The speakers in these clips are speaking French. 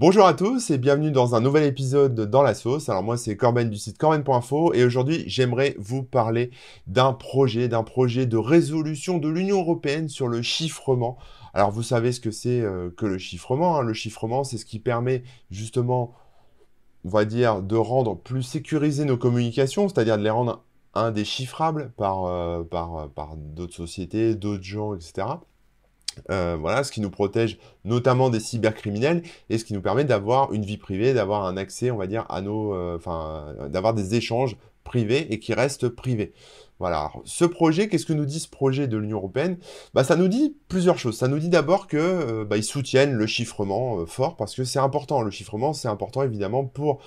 Bonjour à tous et bienvenue dans un nouvel épisode dans la sauce. Alors moi c'est Corben du site corben.info et aujourd'hui j'aimerais vous parler d'un projet, d'un projet de résolution de l'Union Européenne sur le chiffrement. Alors vous savez ce que c'est euh, que le chiffrement. Hein. Le chiffrement c'est ce qui permet justement, on va dire, de rendre plus sécurisées nos communications, c'est-à-dire de les rendre indéchiffrables euh, par, par d'autres sociétés, d'autres gens, etc. Euh, voilà, ce qui nous protège notamment des cybercriminels et ce qui nous permet d'avoir une vie privée, d'avoir un accès, on va dire, à nos, euh, enfin, d'avoir des échanges privés et qui restent privés. Voilà. ce projet, qu'est-ce que nous dit ce projet de l'Union européenne? Bah, ça nous dit plusieurs choses. Ça nous dit d'abord que euh, bah, ils soutiennent le chiffrement fort parce que c'est important. Le chiffrement, c'est important évidemment pour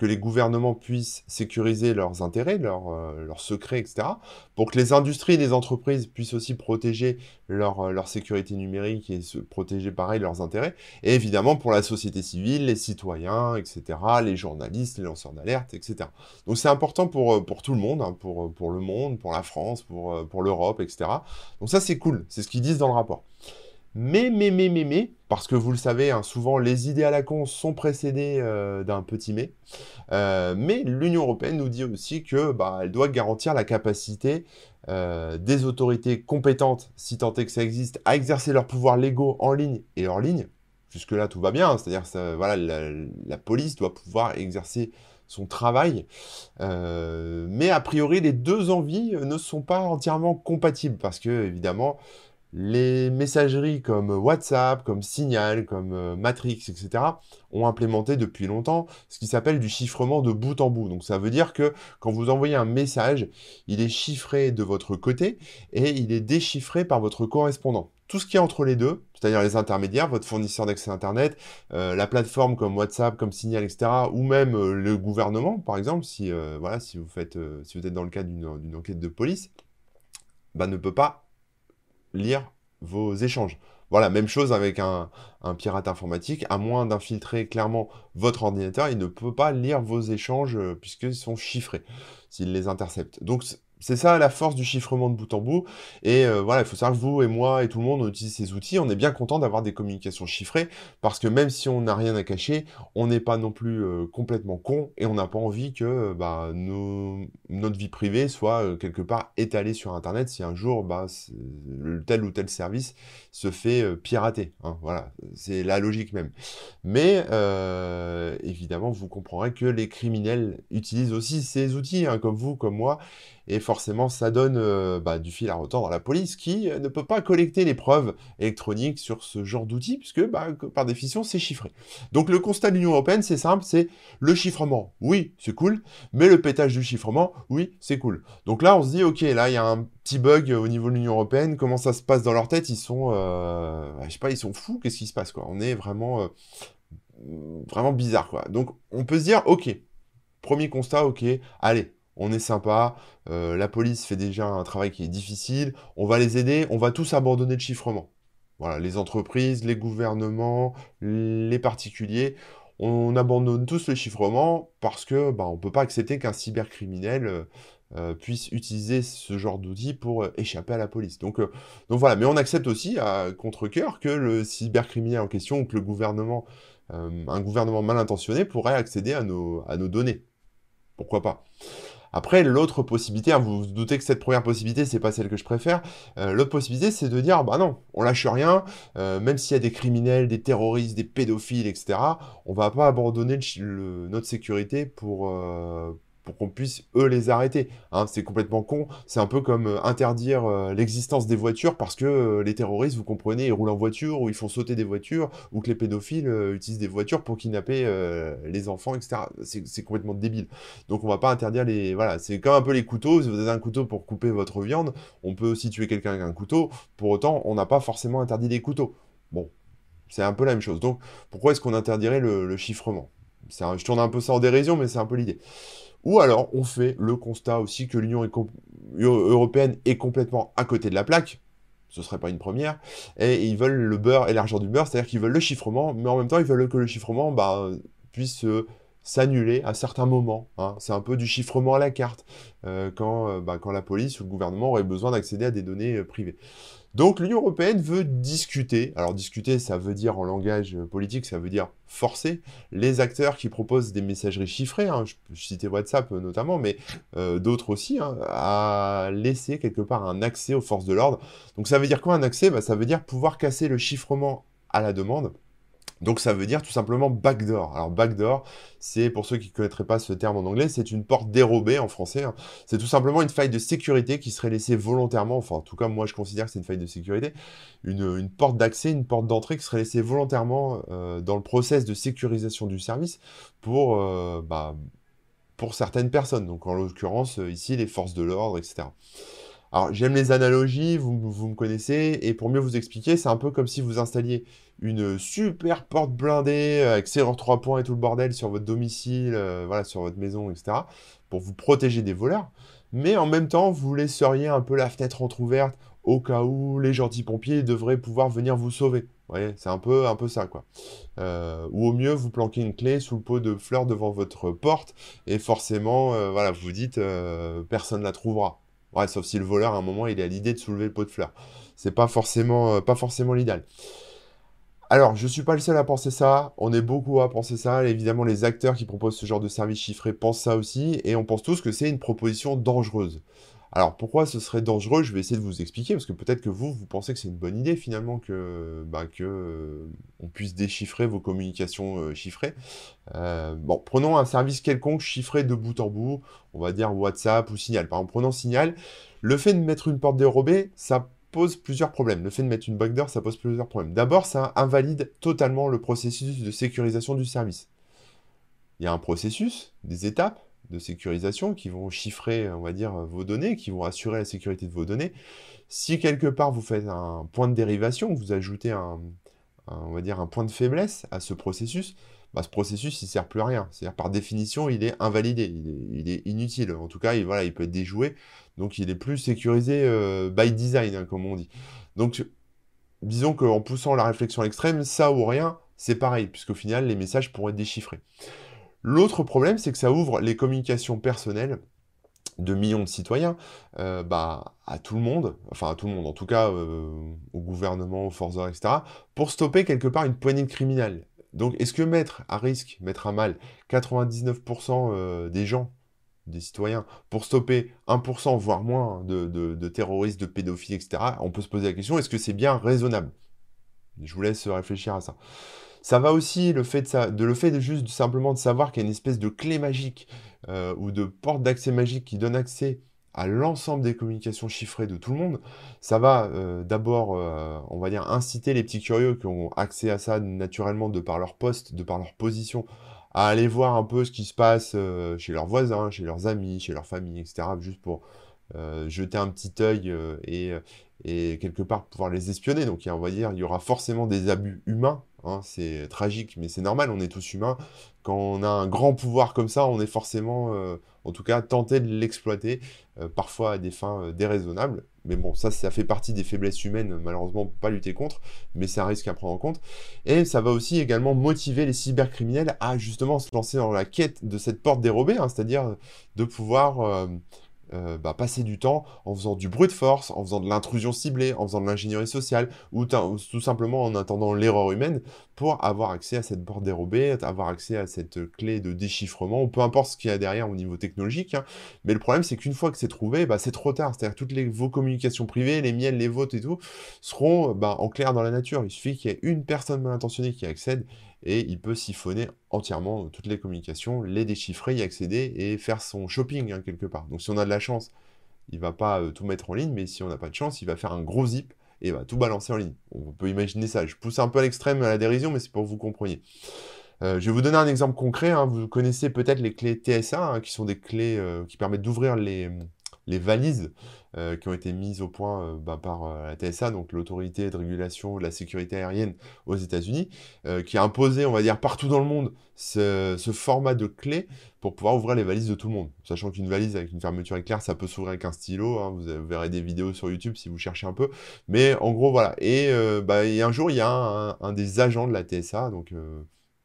que les gouvernements puissent sécuriser leurs intérêts, leurs, euh, secrets, etc., pour que les industries et les entreprises puissent aussi protéger leur, euh, leur sécurité numérique et se protéger pareil leurs intérêts, et évidemment pour la société civile, les citoyens, etc., les journalistes, les lanceurs d'alerte, etc. Donc c'est important pour, euh, pour tout le monde, hein, pour, pour le monde, pour la France, pour, pour l'Europe, etc. Donc ça c'est cool, c'est ce qu'ils disent dans le rapport. Mais, mais, mais, mais, mais, parce que vous le savez, hein, souvent les idées à la con sont précédées euh, d'un petit mais. Euh, mais l'Union européenne nous dit aussi que bah, elle doit garantir la capacité euh, des autorités compétentes, si tant est que ça existe, à exercer leurs pouvoirs légaux en ligne et hors ligne. Jusque-là, tout va bien. Hein, c'est-à-dire que voilà, la, police doit pouvoir exercer son travail. mais a priori, les deux envies ne sont pas entièrement compatibles parce que, évidemment, les messageries comme WhatsApp, comme Signal, comme euh, Matrix, etc. ont implémenté depuis longtemps ce qui s'appelle du chiffrement de bout en bout. Donc ça veut dire que quand vous envoyez un message, il est chiffré de votre côté et il est déchiffré par votre correspondant. Tout ce qui est entre les deux, c'est-à-dire les intermédiaires, votre fournisseur d'accès Internet, euh, la plateforme comme WhatsApp, comme Signal, etc., ou même euh, le gouvernement, par exemple, si, voilà, si, vous, êtes dans le cadre d'une enquête de police, bah, ne peut pas lire vos échanges. Voilà, même chose avec un, pirate informatique, à moins d'infiltrer clairement votre ordinateur, il ne peut pas lire vos échanges euh, puisqu'ils sont chiffrés s'il les intercepte. Donc c'est ça la force du chiffrement de bout en bout. Et euh, voilà, il faut savoir que vous et moi et tout le monde, on utilise ces outils. On est bien content d'avoir des communications chiffrées parce que même si on n'a rien à cacher, on n'est pas non plus euh, complètement con et on n'a pas envie que bah, notre vie privée soit euh, quelque part étalée sur Internet si un jour bah, tel ou tel service se fait pirater. Hein. voilà, c'est la logique même. Mais évidemment, vous comprendrez que les criminels utilisent aussi ces outils, hein, comme vous, comme moi. Et forcément, ça donne euh, bah, du fil à retordre à la police qui euh, ne peut pas collecter les preuves électroniques sur ce genre d'outils, puisque bah, par définition, c'est chiffré. Donc le constat de l'Union Européenne, c'est simple, c'est le chiffrement, oui, c'est cool, mais le pétage du chiffrement, oui, c'est cool. Donc là, on se dit, ok, là, il y a un petit bug au niveau de l'Union Européenne, comment ça se passe dans leur tête? Ils sont, euh, je sais pas, ils sont fous, qu'est-ce qui se passe, quoi? On est vraiment, vraiment bizarre, quoi. Donc on peut se dire, ok, premier constat, ok, allez, on est sympa, euh, la police fait déjà un travail qui est difficile, on va les aider, on va tous abandonner le chiffrement. Voilà, les entreprises, les gouvernements, les particuliers, on abandonne tous le chiffrement parce que bah, on ne peut pas accepter qu'un cybercriminel euh, euh, puisse utiliser ce genre d'outils pour échapper à la police. Donc, voilà, mais on accepte aussi à contre-coeur que le cybercriminel en question ou que le gouvernement, un gouvernement mal intentionné pourrait accéder à nos, à nos données. Pourquoi pas? Après, l'autre possibilité, hein, vous vous doutez que cette première possibilité, c'est pas celle que je préfère. Euh, l'autre possibilité, c'est de dire, bah non, on lâche rien, euh, même s'il y a des criminels, des terroristes, des pédophiles, etc., on va pas abandonner notre sécurité pour, euh, pour qu'on puisse, eux, les arrêter. Hein, c'est complètement con. C'est un peu comme euh, interdire euh, l'existence des voitures parce que euh, les terroristes, vous comprenez, ils roulent en voiture ou ils font sauter des voitures ou que les pédophiles utilisent des voitures pour kidnapper les enfants, etc. C'est complètement débile. Donc on va pas interdire les... Voilà, c'est comme un peu les couteaux. Si vous avez un couteau pour couper votre viande, on peut aussi tuer quelqu'un avec un couteau. Pour autant, on n'a pas forcément interdit les couteaux. Bon, c'est un peu la même chose. Donc pourquoi est-ce qu'on interdirait le, le chiffrement? Je tourne un peu ça en dérision, mais c'est un peu l'idée. Ou alors, on fait le constat aussi que l'Union européenne est complètement à côté de la plaque. Ce serait pas une première. Et ils veulent le beurre et l'argent du beurre, c'est-à-dire qu'ils veulent le chiffrement, mais en même temps, ils veulent que le chiffrement bah, puisse s'annuler à certains moments. Hein. C'est un peu du chiffrement à la carte, euh, quand, euh, bah, quand la police ou le gouvernement aurait besoin d'accéder à des données euh, privées. Donc l'Union européenne veut discuter. Alors discuter, ça veut dire en langage politique, ça veut dire forcer les acteurs qui proposent des messageries chiffrées, hein, je peux citer WhatsApp notamment, mais euh, d'autres aussi, hein, à laisser quelque part un accès aux forces de l'ordre. Donc ça veut dire quoi un accès? Bah, Ça veut dire pouvoir casser le chiffrement à la demande. Donc ça veut dire tout simplement backdoor. Alors backdoor, c'est pour ceux qui ne connaîtraient pas ce terme en anglais, c'est une porte dérobée en français. Hein. C'est tout simplement une faille de sécurité qui serait laissée volontairement, enfin en tout cas moi je considère que c'est une faille de sécurité, une, porte d'accès, une porte d'entrée qui serait laissée volontairement euh, dans le process de sécurisation du service pour, euh, bah, pour certaines personnes. Donc en l'occurrence ici les forces de l'ordre, etc. Alors, j'aime les analogies, vous, vous, me connaissez, et pour mieux vous expliquer, c'est un peu comme si vous installiez une super porte blindée avec serrure 3 points et tout le bordel sur votre domicile, euh, voilà, sur votre maison, etc., pour vous protéger des voleurs. Mais en même temps, vous laisseriez un peu la fenêtre entrouverte au cas où les gentils pompiers devraient pouvoir venir vous sauver. Vous voyez, c'est un peu, un peu ça, quoi. Euh, ou au mieux, vous planquez une clé sous le pot de fleurs devant votre porte, et forcément, euh, voilà, vous dites, personne ne la trouvera. Ouais, sauf si le voleur, à un moment, il a l'idée de soulever le pot de fleurs. C'est pas forcément, euh, pas forcément l'idéal. Alors, je suis pas le seul à penser ça. On est beaucoup à penser ça. évidemment, les acteurs qui proposent ce genre de service chiffré pensent ça aussi. Et on pense tous que c'est une proposition dangereuse. Alors pourquoi ce serait dangereux Je vais essayer de vous expliquer, parce que peut-être que vous, vous pensez que c'est une bonne idée finalement que, bah, que euh, on puisse déchiffrer vos communications euh, chiffrées. Euh, bon, prenons un service quelconque chiffré de bout en bout, on va dire WhatsApp ou Signal. Par exemple, prenons Signal, le fait de mettre une porte dérobée, ça pose plusieurs problèmes. Le fait de mettre une backdoor, ça pose plusieurs problèmes. D'abord, ça invalide totalement le processus de sécurisation du service. Il y a un processus, des étapes, de sécurisation qui vont chiffrer, on va dire, vos données, qui vont assurer la sécurité de vos données. Si quelque part vous faites un point de dérivation, vous ajoutez un, on va dire un point de faiblesse à ce processus, bah, ce processus il sert plus à rien. C'est-à-dire par définition il est invalidé, il est, inutile. En tout cas, il, voilà, il peut être déjoué, donc il est plus sécurisé euh, by design, hein, comme on dit. Donc disons qu'en poussant la réflexion à l'extrême, ça ou rien, c'est pareil, puisqu'au final les messages pourraient être déchiffrés. L'autre problème, c'est que ça ouvre les communications personnelles de millions de citoyens euh, bah, à tout le monde, enfin à tout le monde, en tout cas euh, au gouvernement, aux forces etc., pour stopper quelque part une poignée de criminels. Donc est-ce que mettre à risque, mettre à mal 99% euh, des gens, des citoyens, pour stopper 1%, voire moins, de, de terroristes, de pédophiles, etc., on peut se poser la question, est-ce que c'est bien raisonnable? Je vous laisse réfléchir à ça. Ça va aussi, le fait de, simplement de savoir qu'il y a une espèce de clé magique euh, ou de porte d'accès magique qui donne accès à l'ensemble des communications chiffrées de tout le monde, ça va euh, d'abord, euh, on va dire, inciter les petits curieux qui ont accès à ça naturellement de par leur poste, de par leur position, à aller voir un peu ce qui se passe chez leurs voisins, chez leurs amis, chez leur famille, etc., juste pour jeter un petit œil et, et quelque part pouvoir les espionner. Donc on va dire, il y aura forcément des abus humains Hein, c'est tragique, mais c'est normal, on est tous humains. Quand on a un grand pouvoir comme ça, on est forcément, euh, en tout cas, tenté de l'exploiter, euh, parfois à des fins euh, déraisonnables. Mais bon, ça, ça fait partie des faiblesses humaines, malheureusement, pas lutter contre, mais c'est un risque à prendre en compte. Et ça va aussi également motiver les cybercriminels à justement se lancer dans la quête de cette porte dérobée, hein, c'est-à-dire de pouvoir euh, bah, passer du temps en faisant du bruit de force, en faisant de l'intrusion ciblée, en faisant de l'ingénierie sociale, ou, tout simplement en attendant l'erreur humaine pour avoir accès à cette porte dérobée, avoir accès à cette clé de déchiffrement, peu importe ce qu'il y a derrière au niveau technologique. Hein. Mais le problème, c'est qu'une fois que c'est trouvé, bah, c'est trop tard. C'est-à-dire toutes vos communications privées, les miennes, les vôtres et tout, seront bah, en clair dans la nature. Il suffit qu'il y ait une personne mal intentionnée qui accède et il peut siphonner entièrement toutes les communications, les déchiffrer, y accéder et faire son shopping hein, quelque part. Donc si on a de la chance, il va pas euh, tout mettre en ligne, mais si on n'a pas de chance, il va faire un gros zip et va tout balancer en ligne. On peut imaginer ça. Je pousse un peu à l'extrême à la dérision, mais c'est pour que vous compreniez. Euh, je vais vous donner un exemple concret. Hein. Vous connaissez peut-être les clés TSA, hein, qui sont des clés euh, qui permettent d'ouvrir les, les valises euh, qui ont été mises au point euh, bah, par euh, la TSA, donc l'autorité de régulation de la sécurité aérienne aux États-Unis, qui a imposé, on va dire, partout dans le monde ce, format de clé pour pouvoir ouvrir les valises de tout le monde. Sachant qu'une valise avec une fermeture éclair, ça peut s'ouvrir avec un stylo. Hein, vous, verrez des vidéos sur YouTube si vous cherchez un peu. Mais en gros, voilà. Et, bah, un jour, il y a un, des agents de la TSA, donc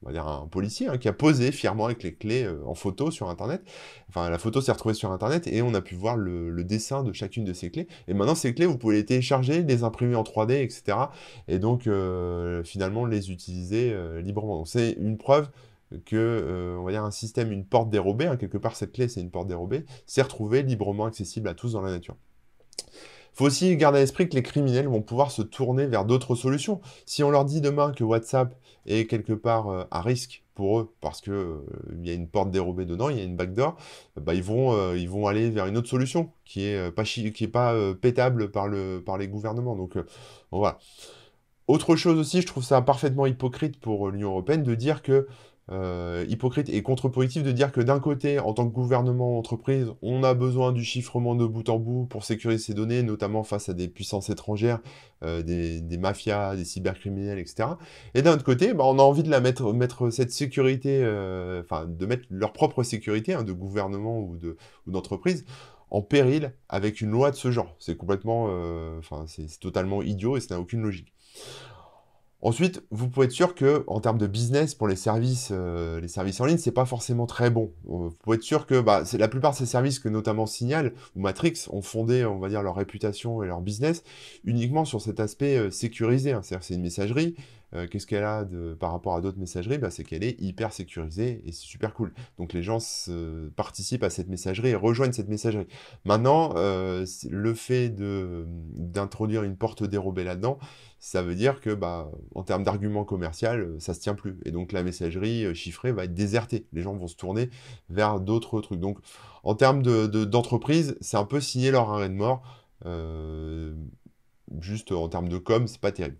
on va dire un policier, hein, qui a posé fièrement avec les clés en photo sur Internet. Enfin, la photo s'est retrouvée sur Internet et on a pu voir le, dessin de chacune de ces clés. Et maintenant, ces clés, vous pouvez les télécharger, les imprimer en 3D, etc. Et donc, finalement, les utiliser librement. Donc, c'est une preuve que, on va dire, un système, une porte dérobée, hein, quelque part cette clé c'est une porte dérobée, s'est retrouvée librement accessible à tous dans la nature faut aussi garder à l'esprit que les criminels vont pouvoir se tourner vers d'autres solutions. Si on leur dit demain que WhatsApp est quelque part euh, à risque pour eux, parce qu'il euh, y a une porte dérobée dedans, il y a une backdoor, bah, ils, vont, euh, ils vont aller vers une autre solution qui est pas, qui est pas pétable par, le, par les gouvernements. Donc voilà. Autre chose aussi, je trouve ça parfaitement hypocrite pour l'Union européenne de dire que euh, hypocrite et contre-productif de dire que d'un côté, en tant que gouvernement entreprise, on a besoin du chiffrement de bout en bout pour sécuriser ces données, notamment face à des puissances étrangères, euh, des, mafias, des cybercriminels, etc. Et d'un autre côté, bah, on a envie de la mettre, cette sécurité, euh, de mettre leur propre sécurité hein, de gouvernement ou d'entreprise en péril avec une loi de ce genre. C'est complètement, c'est totalement idiot et ça n'a aucune logique. Ensuite, vous pouvez être sûr que, en termes de business pour les services, euh, les services en ligne, c'est pas forcément très bon. Euh, vous pouvez être sûr que, bah, la plupart de ces services que notamment Signal ou Matrix ont fondé, on va dire, leur réputation et leur business uniquement sur cet aspect euh, sécurisé. Hein. C'est-à-dire, c'est une messagerie. Qu'est-ce qu'elle a par rapport à d'autres messageries? Bah, C'est qu'elle est hyper sécurisée et c'est super cool. Donc les gens participent à cette messagerie et rejoignent cette messagerie. Maintenant, le fait d'introduire une porte dérobée là-dedans, ça veut dire que, bah, en termes d'argument commercial, euh, ça se tient plus. Et donc la messagerie euh, chiffrée va être désertée. Les gens vont se tourner vers d'autres trucs. Donc en termes d'entreprise, de, c'est un peu signer leur arrêt de mort. Euh, juste en termes de com, c'est pas terrible.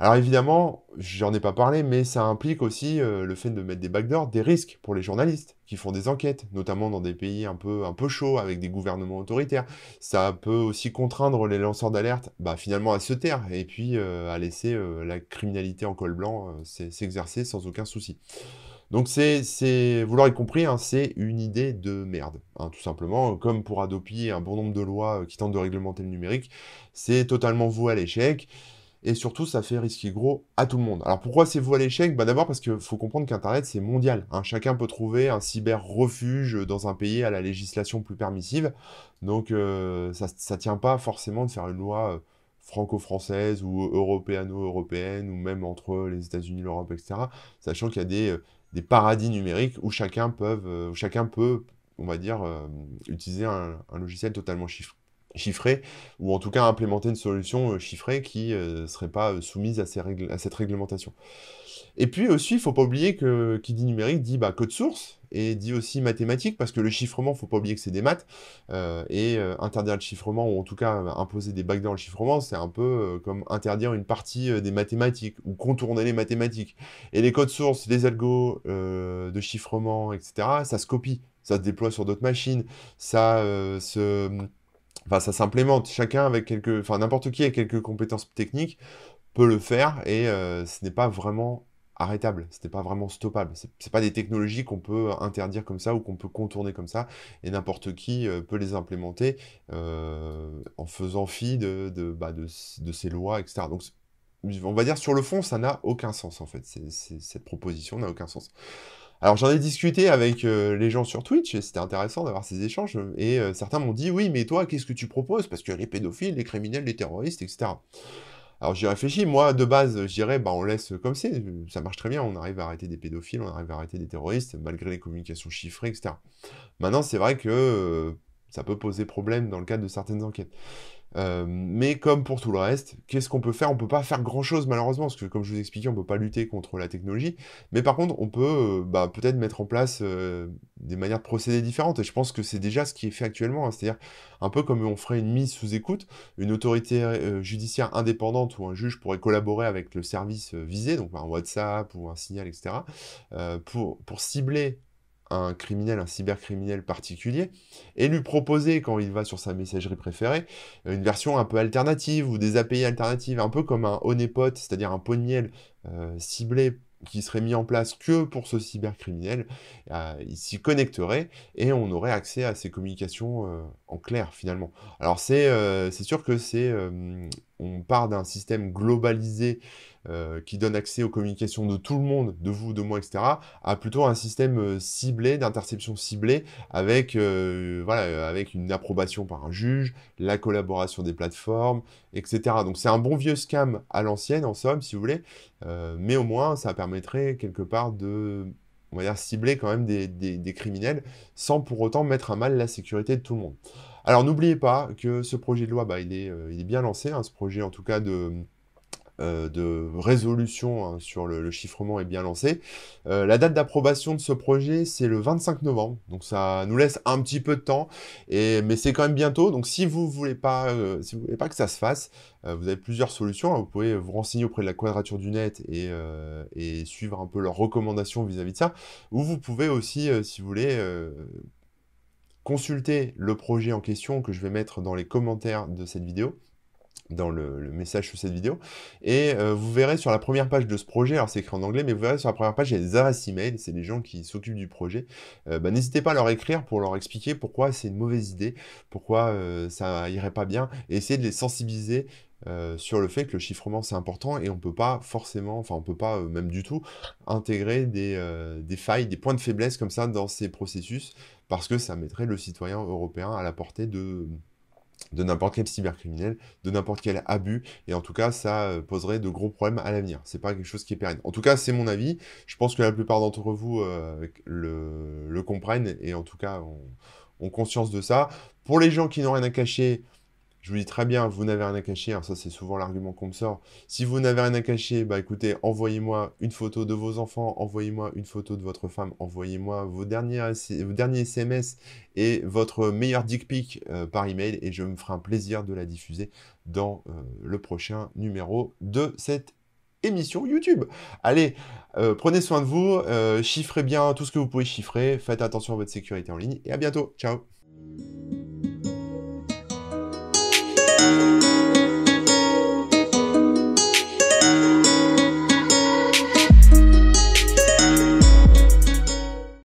Alors évidemment, j'en ai pas parlé, mais ça implique aussi euh, le fait de mettre des backdoors, des risques pour les journalistes qui font des enquêtes, notamment dans des pays un peu, un chauds, avec des gouvernements autoritaires. Ça peut aussi contraindre les lanceurs d'alerte bah, finalement à se taire et puis euh, à laisser euh, la criminalité en col blanc s'exercer sans aucun souci. Donc c'est, vous l'aurez compris, hein, c'est une idée de merde, hein, tout simplement. Comme pour adopter un bon nombre de lois qui tentent de réglementer le numérique, c'est totalement voué à l'échec et surtout ça fait risquer gros à tout le monde. Alors pourquoi c'est vous à l'échec? Bah, D'abord parce qu'il faut comprendre qu'Internet c'est mondial. Hein. Chacun peut trouver un cyber-refuge dans un pays à la législation plus permissive. Donc euh, ça ne tient pas forcément de faire une loi euh, franco-française ou européano-européenne ou même entre les États-Unis, l'Europe, etc. Sachant qu'il y a des, euh, des, paradis numériques où chacun, peut, où chacun peut, on va dire, utiliser un logiciel totalement chiffré chiffré, ou en tout cas implémenter une solution euh, chiffrée qui ne euh, serait pas euh, soumise à, cette réglementation. Et puis aussi, il ne faut pas oublier que qui dit numérique dit bah, code source et dit aussi mathématique, parce que le chiffrement, il ne faut pas oublier que c'est des maths, et interdire le chiffrement, ou en tout cas imposer des bacs dans le chiffrement, c'est un peu comme interdire une partie des mathématiques, ou contourner les mathématiques. Et les codes sources, les algos de chiffrement, etc., ça se copie, ça se déploie sur d'autres machines, ça se Enfin, ça s'implémente. Chacun avec quelques, enfin n'importe qui avec quelques compétences techniques peut le faire et euh, ce n'est pas vraiment arrêtable, ce n'est pas vraiment stoppable. Ce n'est pas des technologies qu'on peut interdire comme ça ou qu'on peut contourner comme ça et n'importe qui euh, peut les implémenter euh, en faisant fi de, de, bah, ces lois, etc. Donc on va dire sur le fond, ça n'a aucun sens en fait. cette proposition n'a aucun sens. Alors j'en ai discuté avec euh, les gens sur Twitch et c'était intéressant d'avoir ces échanges et euh, certains m'ont dit oui mais toi qu'est-ce que tu proposes? Parce que les pédophiles, les criminels, les terroristes, etc. Alors j'ai réfléchi, moi de base je dirais bah on laisse comme c'est, ça marche très bien, on arrive à arrêter des pédophiles, on arrive à arrêter des terroristes malgré les communications chiffrées, etc. Maintenant c'est vrai que euh, ça peut poser problème dans le cadre de certaines enquêtes. Euh, mais comme pour tout le reste, qu'est-ce qu'on peut faire? On peut pas faire grand-chose malheureusement, parce que comme je vous expliquais, on peut pas lutter contre la technologie. Mais par contre, on peut euh, bah, peut-être mettre en place euh, des manières de procéder différentes. Et je pense que c'est déjà ce qui est fait actuellement. Hein. C'est-à-dire un peu comme on ferait une mise sous écoute, une autorité judiciaire indépendante ou un juge pourrait collaborer avec le service visé, donc un WhatsApp ou un signal, etc., pour cibler un criminel, un cybercriminel particulier, et lui proposer, quand il va sur sa messagerie préférée, une version un peu alternative ou des API alternatives, un peu comme un honeypot, c'est-à-dire un pot de miel euh, ciblé qui serait mis en place que pour ce cybercriminel, euh, il s'y connecterait et on aurait accès à ces communications euh, en clair finalement. Alors c'est sûr que c'est on part d'un système globalisé euh, qui donne accès aux communications de tout le monde, de vous, de moi, etc., à plutôt un système euh, ciblé, d'interception ciblée, avec, voilà, avec une approbation par un juge, la collaboration des plateformes, etc. Donc c'est un bon vieux scam à l'ancienne, en somme, si vous voulez, mais au moins ça permettrait quelque part de on va dire, cibler quand même des, criminels sans pour autant mettre à mal la sécurité de tout le monde. Alors n'oubliez pas que ce projet de loi, bah, il, est, euh, il est bien lancé, hein, ce projet en tout cas de, euh, de résolution hein, sur le, chiffrement est bien lancé. Euh, la date d'approbation de ce projet, c'est le 25 novembre, donc ça nous laisse un petit peu de temps, et, mais c'est quand même bientôt, donc si vous voulez pas, euh, si vous voulez pas que ça se fasse, vous avez plusieurs solutions, hein. vous pouvez vous renseigner auprès de la Quadrature du Net et, et suivre un peu leurs recommandations vis-à-vis de ça, ou vous pouvez aussi, si vous voulez, consulter le projet en question que je vais mettre dans les commentaires de cette vidéo, dans le, message sous cette vidéo. Et euh, vous verrez sur la première page de ce projet, alors c'est écrit en anglais, mais vous verrez sur la première page, il y a des adresses email, c'est les gens qui s'occupent du projet. Euh, bah, n'hésitez pas à leur écrire pour leur expliquer pourquoi c'est une mauvaise idée, pourquoi euh, ça irait pas bien, et essayer de les sensibiliser sur le fait que le chiffrement c'est important et on peut pas forcément, enfin on peut pas même du tout intégrer des, des, failles, des points de faiblesse comme ça dans ces processus parce que ça mettrait le citoyen européen à la portée de, de n'importe quel cybercriminel, de n'importe quel abus, et en tout cas, ça euh, poserait de gros problèmes à l'avenir. C'est pas quelque chose qui est pérenne. En tout cas, c'est mon avis. Je pense que la plupart d'entre vous euh, le, comprennent, et en tout cas, ont conscience de ça. Pour les gens qui n'ont rien à cacher, je vous dis très bien, vous n'avez rien à cacher, hein, ça c'est souvent l'argument qu'on me sort. Si vous n'avez rien à cacher, bah écoutez, envoyez-moi une photo de vos enfants, envoyez-moi une photo de votre femme, envoyez-moi vos derniers, SMS et votre meilleur dick pic euh, par email et je me ferai un plaisir de la diffuser dans euh, le prochain numéro de cette émission YouTube. Allez, euh, prenez soin de vous, chiffrez bien tout ce que vous pouvez chiffrer, faites attention à votre sécurité en ligne et à bientôt. Ciao